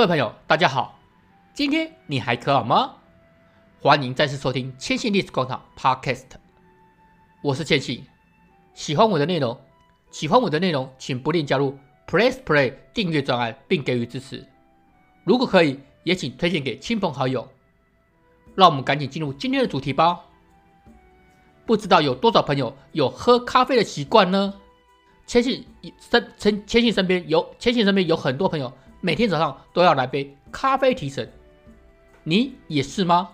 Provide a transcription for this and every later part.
各位朋友，大家好，今天你还可好吗？欢迎再次收听千信历史广场 Podcast，我是千信。喜欢我的内容，喜欢我的内容，请不吝加入 Press Play 订阅专案，并给予支持。如果可以，也请推荐给亲朋好友。让我们赶紧进入今天的主题吧。不知道有多少朋友有喝咖啡的习惯呢？千信身千千信身边有千信身边有很多朋友，每天早上都要来杯咖啡提神。你也是吗？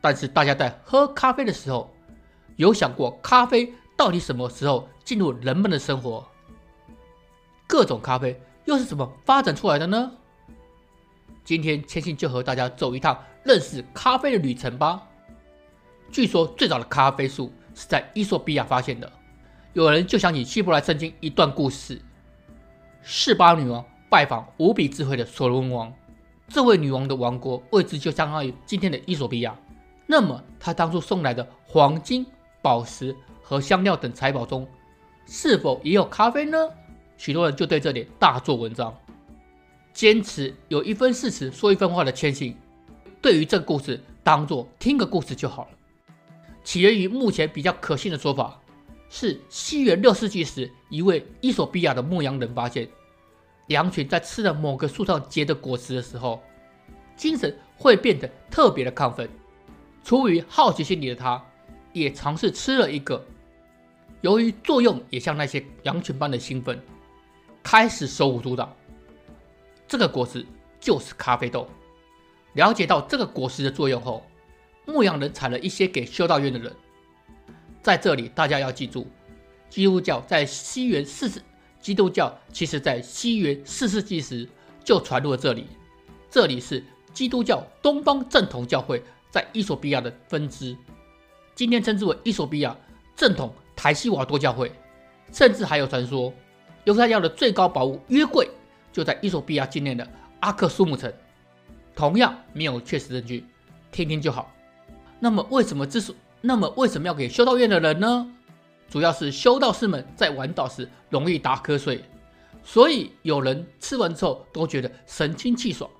但是大家在喝咖啡的时候，有想过咖啡到底什么时候进入人们的生活？各种咖啡又是怎么发展出来的呢？今天千信就和大家走一趟认识咖啡的旅程吧。据说最早的咖啡树是在伊索比亚发现的。有人就想起希伯来圣经一段故事：示巴女王拜访无比智慧的所罗门王，这位女王的王国位置就相当于今天的伊索比亚。那么，她当初送来的黄金、宝石和香料等财宝中，是否也有咖啡呢？许多人就对这点大做文章，坚持有一分事实说一分话的谦信，对于这个故事当做听个故事就好了。起源于目前比较可信的说法，是西元六世纪时，一位伊索比亚的牧羊人发现，羊群在吃了某个树上结的果实的时候，精神会变得特别的亢奋。出于好奇心理的他，也尝试吃了一个。由于作用也像那些羊群般的兴奋，开始手舞足蹈。这个果实就是咖啡豆。了解到这个果实的作用后，牧羊人采了一些给修道院的人。在这里，大家要记住，基督教在西元四世，基督教其实在西元四世纪时就传入了这里。这里是基督教东方正统教会在伊索比亚的分支，今天称之为伊索比亚正统台西瓦多教会。甚至还有传说，犹太教的最高宝物约柜就在伊索比亚境内的阿克苏姆城。同样没有确实证据，听听就好。那么为什么这是？那么为什么要给修道院的人呢？主要是修道士们在晚祷时容易打瞌睡，所以有人吃完之后都觉得神清气爽。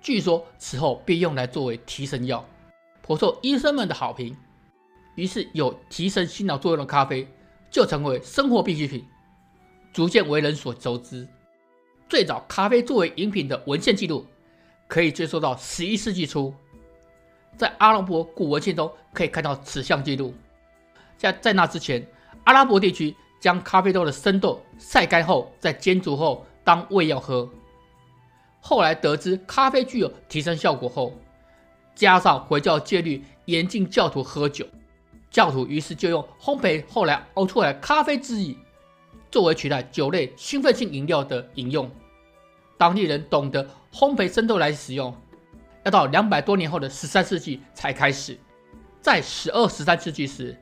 据说此后便用来作为提神药，颇受医生们的好评。于是有提神醒脑作用的咖啡就成为生活必需品，逐渐为人所熟知。最早咖啡作为饮品的文献记录可以追溯到十一世纪初。在阿拉伯古文献中可以看到此项记录。在在那之前，阿拉伯地区将咖啡豆的生豆晒干后再煎煮后当胃药喝。后来得知咖啡具有提神效果后，加上回教戒律严禁教徒喝酒，教徒于是就用烘焙后来熬出来的咖啡汁液作为取代酒类兴奋性饮料的饮用。当地人懂得烘焙生豆来使用。要到两百多年后的十三世纪才开始，在十二、十三世纪时，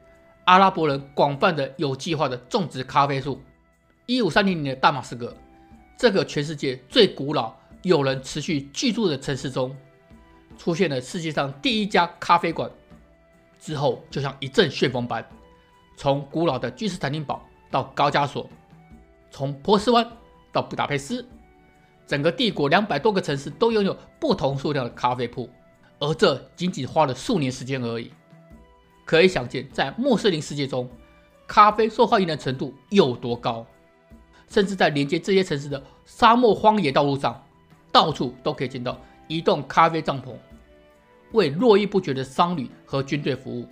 阿拉伯人广泛的有计划的种植咖啡树。一五三零年的大马士革，这个全世界最古老、有人持续居住的城市中，出现了世界上第一家咖啡馆。之后就像一阵旋风般，从古老的君士坦丁堡到高加索，从波斯湾到布达佩斯。整个帝国两百多个城市都拥有不同数量的咖啡铺，而这仅仅花了数年时间而已。可以想见，在穆斯林世界中，咖啡受欢迎的程度有多高。甚至在连接这些城市的沙漠荒野道路上，到处都可以见到移动咖啡帐篷，为络绎不绝的商旅和军队服务。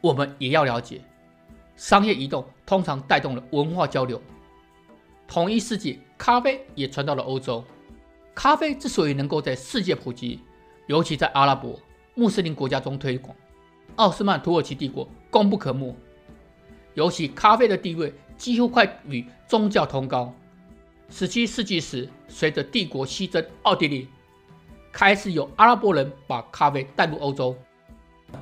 我们也要了解，商业移动通常带动了文化交流。同一世纪，咖啡也传到了欧洲。咖啡之所以能够在世界普及，尤其在阿拉伯、穆斯林国家中推广，奥斯曼土耳其帝国功不可没。尤其咖啡的地位几乎快与宗教同高。十七世纪时，随着帝国西征奥地利，开始有阿拉伯人把咖啡带入欧洲。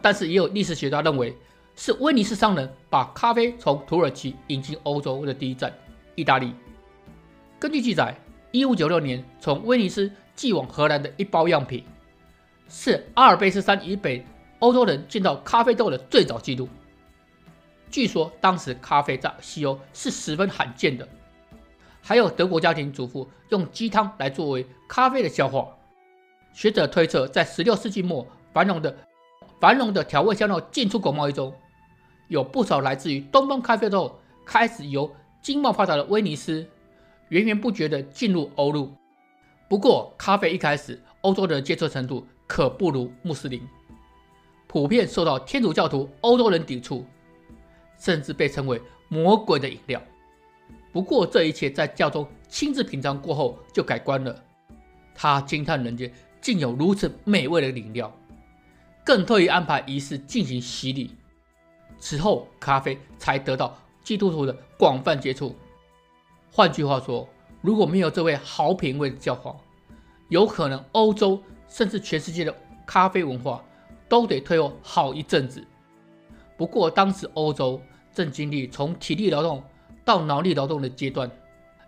但是也有历史学家认为，是威尼斯商人把咖啡从土耳其引进欧洲的第一站——意大利。根据记载，一五九六年从威尼斯寄往荷兰的一包样品，是阿尔卑斯山以北欧洲人见到咖啡豆的最早记录。据说当时咖啡在西欧是十分罕见的，还有德国家庭主妇用鸡汤来作为咖啡的消化。学者推测，在16世纪末繁荣的繁荣的调味香料进出口贸易中，有不少来自于东方咖啡豆开始由经贸发达的威尼斯源源不绝地进入欧陆。不过，咖啡一开始欧洲的接受程度可不如穆斯林，普遍受到天主教徒欧洲人抵触，甚至被称为魔鬼的饮料。不过，这一切在教宗亲自品尝过后就改观了。他惊叹人间竟有如此美味的饮料，更特意安排仪式进行洗礼。此后，咖啡才得到基督徒的广泛接触。换句话说，如果没有这位好品味的教皇，有可能欧洲甚至全世界的咖啡文化都得退后好一阵子。不过，当时欧洲正经历从体力劳动到脑力劳动的阶段，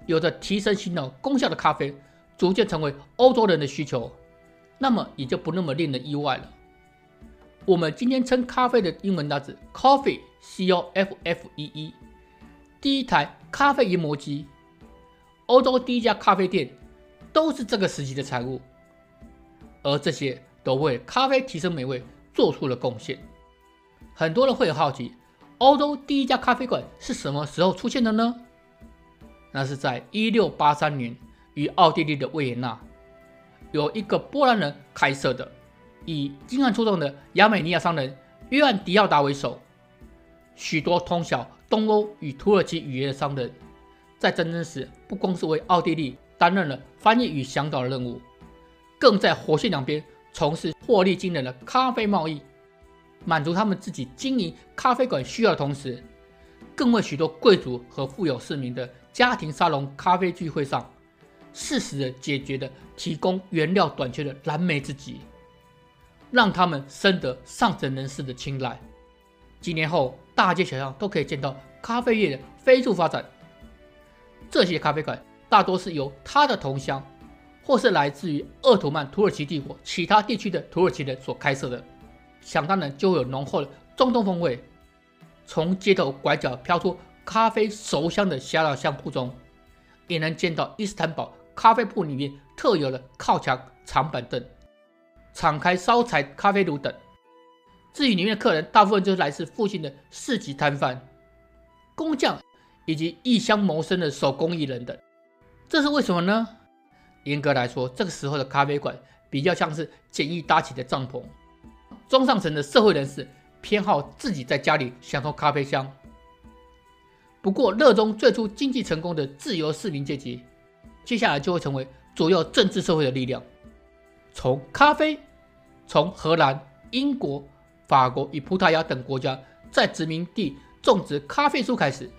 有着提升心脑功效的咖啡逐渐成为欧洲人的需求，那么也就不那么令人意外了。我们今天称咖啡的英文单词 coffee，c o f f e e，第一台咖啡研磨机，欧洲第一家咖啡店，都是这个时期的产物，而这些都为咖啡提升美味做出了贡献。很多人会很好奇。欧洲第一家咖啡馆是什么时候出现的呢？那是在一六八三年，于奥地利的维也纳，有一个波兰人开设的，以经验出众的亚美尼亚商人约翰迪奥达为首，许多通晓东欧与土耳其语言的商人，在战争时不光是为奥地利担任了翻译与向导的任务，更在火线两边从事获利惊人的咖啡贸易。满足他们自己经营咖啡馆需要的同时，更为许多贵族和富有市民的家庭沙龙咖啡聚会上，适时的解决的提供原料短缺的燃眉之急，让他们深得上层人士的青睐。几年后，大街小巷都可以见到咖啡业的飞速发展。这些咖啡馆大多是由他的同乡，或是来自于鄂图曼土耳其帝国其他地区的土耳其人所开设的。想当然就会有浓厚的中东风味。从街头拐角飘出咖啡熟香的狭小巷铺中，也能见到伊斯坦堡咖啡铺里面特有的靠墙长板凳、敞开烧柴咖啡炉等。至于里面的客人，大部分就是来自附近的市集摊贩、工匠以及异乡谋生的手工艺人等。这是为什么呢？严格来说，这个时候的咖啡馆比较像是简易搭起的帐篷。中上层的社会人士偏好自己在家里享受咖啡香。不过，热衷最初经济成功的自由市民阶级，接下来就会成为左右政治社会的力量。从咖啡，从荷兰、英国、法国与葡萄牙等国家在殖民地种植咖啡树开始，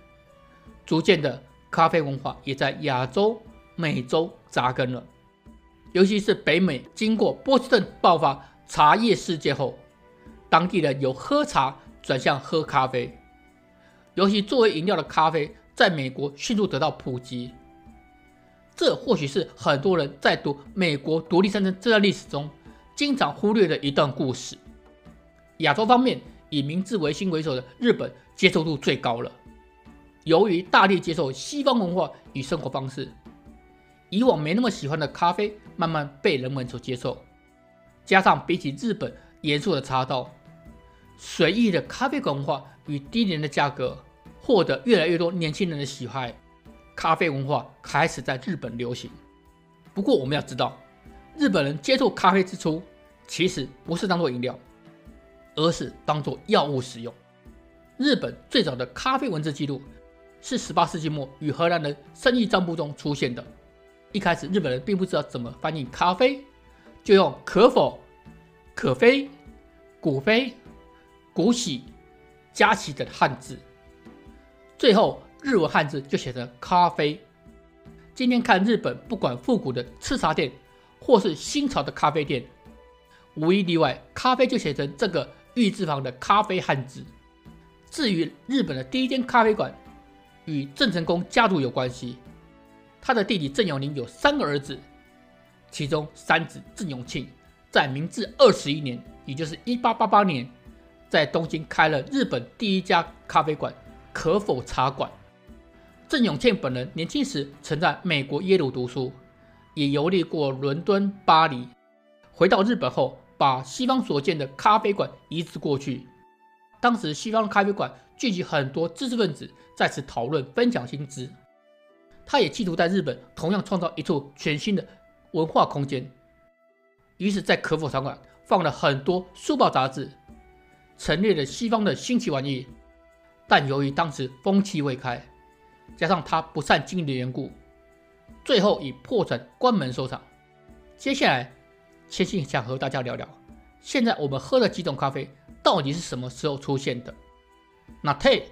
逐渐的咖啡文化也在亚洲、美洲扎根了。尤其是北美，经过波士顿爆发茶叶事件后。当地人由喝茶转向喝咖啡，尤其作为饮料的咖啡，在美国迅速得到普及。这或许是很多人在读美国独立战争这段历史中经常忽略的一段故事。亚洲方面，以明治维新为首的日本接受度最高了。由于大力接受西方文化与生活方式，以往没那么喜欢的咖啡慢慢被人们所接受。加上比起日本严肃的茶道，随意的咖啡馆文化与低廉的价格，获得越来越多年轻人的喜爱。咖啡文化开始在日本流行。不过，我们要知道，日本人接触咖啡之初，其实不是当做饮料，而是当做药物使用。日本最早的咖啡文字记录是18世纪末与荷兰人生意账簿中出现的。一开始，日本人并不知道怎么翻译咖啡，就用可否、可非、古非。古喜、加喜等汉字，最后日文汉字就写成咖啡。今天看日本，不管复古的吃茶店，或是新潮的咖啡店，无一例外，咖啡就写成这个玉字旁的咖啡汉字。至于日本的第一间咖啡馆，与郑成功家族有关系。他的弟弟郑永宁有三个儿子，其中三子郑永庆在明治二十一年，也就是一八八八年。在东京开了日本第一家咖啡馆——可否茶馆。郑永庆本人年轻时曾在美国耶鲁读书，也游历过伦敦、巴黎。回到日本后，把西方所见的咖啡馆移植过去。当时西方咖啡馆聚集很多知识分子，在此讨论、分享新知。他也企图在日本同样创造一处全新的文化空间。于是，在可否场馆放了很多书报杂志，陈列了西方的新奇玩意。但由于当时风气未开。加上他不善经营的缘故，最后以破产关门收场。接下来，千信想和大家聊聊，现在我们喝的几种咖啡到底是什么时候出现的那 t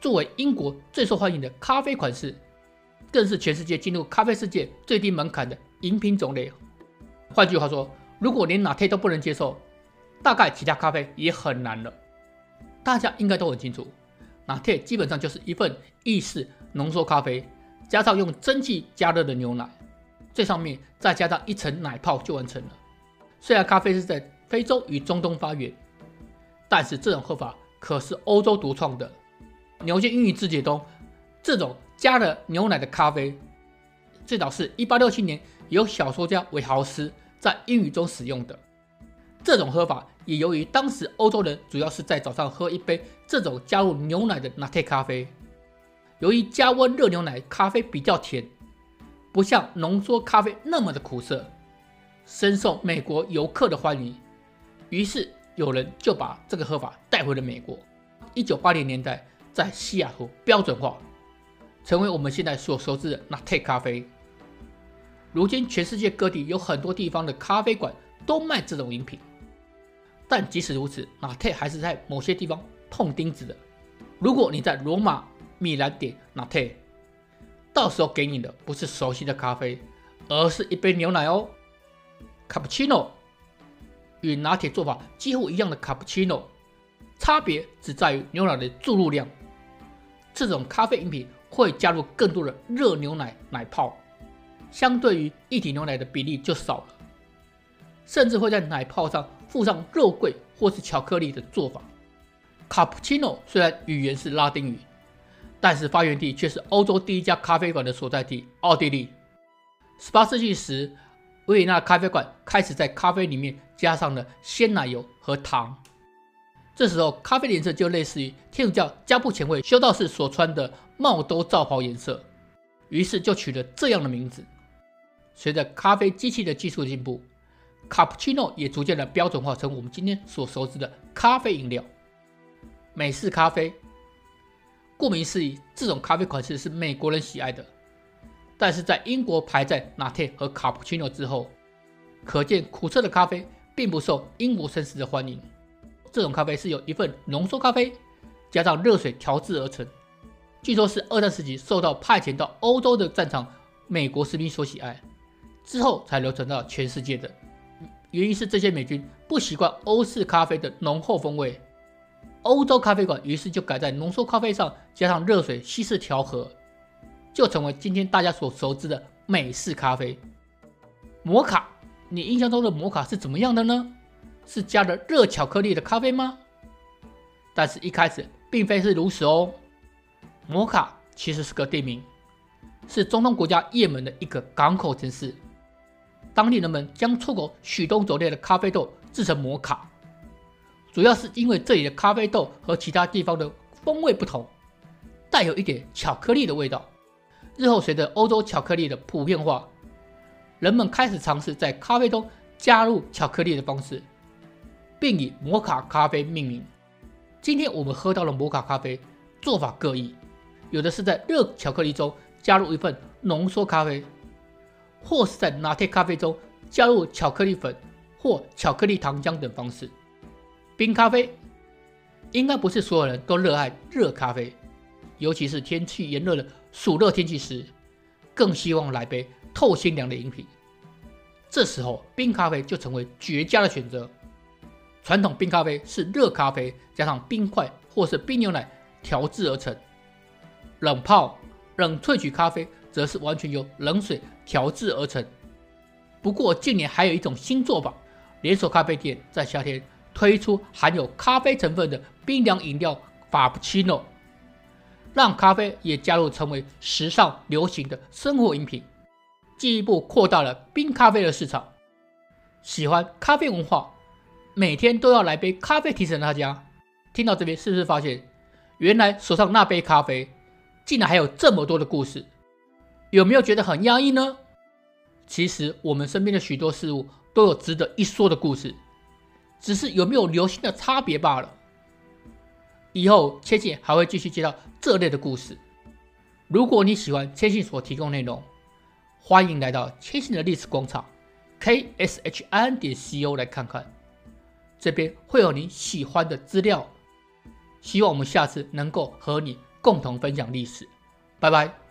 作为英国最受欢迎的咖啡款式，更是全世界进入咖啡世界最低门槛的饮品种类。换句话说，如果连拿铁都不能接受，大概其他咖啡也很难了。大家应该都很清楚。拿铁基本上就是一份意式浓缩咖啡，加上用蒸汽加热的牛奶，最上面再加上一层奶泡就完成了。虽然咖啡是在非洲与中东发源，但是这种喝法可是欧洲独创的。牛津英语字典中，这种加了牛奶的咖啡，最早是一八六七年由小说家韦豪斯在英语中使用的。这种喝法也由于当时欧洲人主要是在早上喝一杯这种加入牛奶的拿铁咖啡，由于加温热牛奶咖啡比较甜，不像浓缩咖啡那么的苦涩，深受美国游客的欢迎。于是有人就把这个喝法带回了美国。一九八零年代在西雅图标准化，成为我们现在所熟知的拿铁咖啡。如今全世界各地有很多地方的咖啡馆都卖这种饮品。但即使如此，拿铁还是在某些地方碰钉子的。如果你在罗马、米兰点拿铁，到时候给你的不是熟悉的咖啡，而是一杯牛奶哦。卡布奇诺与拿铁做法几乎一样的卡布奇诺，差别只在于牛奶的注入量。这种咖啡饮品会加入更多的热牛奶奶泡，相对于液体牛奶的比例就少了，甚至会在奶泡上。附上肉桂或是巧克力的做法。卡布奇诺虽然语言是拉丁语，但是发源地却是欧洲第一家咖啡馆的所在地——奥地利。十八世纪时，维也纳咖啡馆开始在咖啡里面加上了鲜奶油和糖。这时候，咖啡的颜色就类似于天主教加布前卫修道士所穿的帽兜罩袍颜色，于是就取了这样的名字。随着咖啡机器的技术进步，卡布奇诺也逐渐的标准化成我们今天所熟知的咖啡饮料。美式咖啡，顾名思义，这种咖啡款式是美国人喜爱的。但是在英国排在拿铁和卡布奇诺之后，可见苦涩的咖啡并不受英国绅士的欢迎。这种咖啡是由一份浓缩咖啡加上热水调制而成，据说是二战时期受到派遣到欧洲的战场美国士兵所喜爱，之后才流传到全世界的。原因是这些美军不习惯欧式咖啡的浓厚风味，欧洲咖啡馆于是就改在浓缩咖啡上加上热水稀释调和，就成为今天大家所熟知的美式咖啡。摩卡，你印象中的摩卡是怎么样的呢？是加了热巧克力的咖啡吗？但是，一开始并非是如此哦。摩卡其实是个地名，是中东国家也门的一个港口城市。当地人们将出口许多种类的咖啡豆制成摩卡，主要是因为这里的咖啡豆和其他地方的风味不同，带有一点巧克力的味道。日后随着欧洲巧克力的普遍化，人们开始尝试在咖啡中加入巧克力的方式，并以摩卡咖啡命名。今天我们喝到的摩卡咖啡做法各异，有的是在热巧克力中加入一份浓缩咖啡。或是在拿铁咖啡中加入巧克力粉或巧克力糖浆等方式。冰咖啡应该不是所有人都热爱热咖啡，尤其是天气炎热的暑热天气时，更希望来杯透心凉的饮品。这时候冰咖啡就成为绝佳的选择。传统冰咖啡是热咖啡加上冰块或是冰牛奶调制而成，冷泡、冷萃取咖啡则是完全由冷水。调制而成。不过近年还有一种新做法，连锁咖啡店在夏天推出含有咖啡成分的冰凉饮料法布奇诺。让咖啡也加入成为时尚流行的生活饮品，进一步扩大了冰咖啡的市场。喜欢咖啡文化，每天都要来杯咖啡提神的大家，听到这边是不是发现，原来手上那杯咖啡竟然还有这么多的故事？有没有觉得很压抑呢？其实我们身边的许多事物都有值得一说的故事，只是有没有流行的差别罢了。以后千信还会继续介绍这类的故事。如果你喜欢千信所提供内容，欢迎来到千信的历史广场。k s h i n 点 c o 来看看，这边会有你喜欢的资料。希望我们下次能够和你共同分享历史。拜拜。